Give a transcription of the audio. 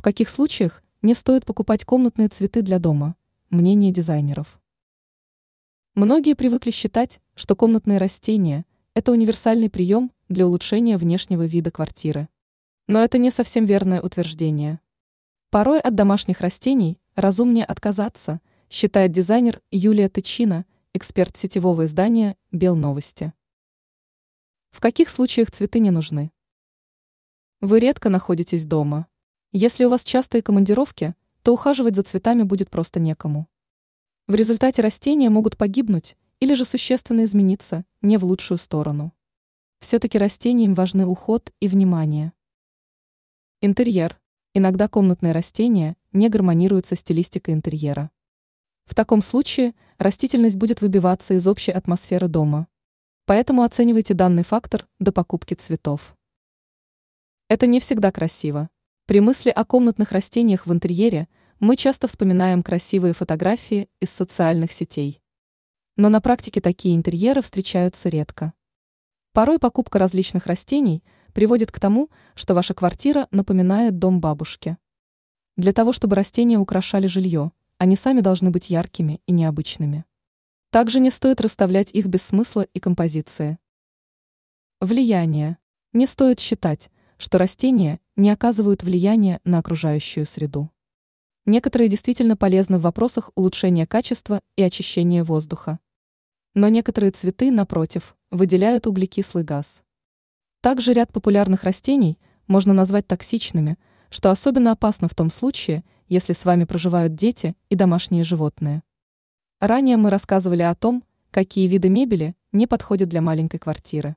В каких случаях не стоит покупать комнатные цветы для дома? Мнение дизайнеров. Многие привыкли считать, что комнатные растения – это универсальный прием для улучшения внешнего вида квартиры. Но это не совсем верное утверждение. Порой от домашних растений разумнее отказаться, считает дизайнер Юлия Тычина, эксперт сетевого издания «Белновости». В каких случаях цветы не нужны? Вы редко находитесь дома. Если у вас частые командировки, то ухаживать за цветами будет просто некому. В результате растения могут погибнуть или же существенно измениться не в лучшую сторону. Все-таки растениям важны уход и внимание. Интерьер. Иногда комнатные растения не гармонируют со стилистикой интерьера. В таком случае растительность будет выбиваться из общей атмосферы дома. Поэтому оценивайте данный фактор до покупки цветов. Это не всегда красиво. При мысли о комнатных растениях в интерьере мы часто вспоминаем красивые фотографии из социальных сетей. Но на практике такие интерьеры встречаются редко. Порой покупка различных растений приводит к тому, что ваша квартира напоминает дом бабушки. Для того, чтобы растения украшали жилье, они сами должны быть яркими и необычными. Также не стоит расставлять их без смысла и композиции. Влияние. Не стоит считать, что растения не оказывают влияния на окружающую среду. Некоторые действительно полезны в вопросах улучшения качества и очищения воздуха. Но некоторые цветы, напротив, выделяют углекислый газ. Также ряд популярных растений можно назвать токсичными, что особенно опасно в том случае, если с вами проживают дети и домашние животные. Ранее мы рассказывали о том, какие виды мебели не подходят для маленькой квартиры.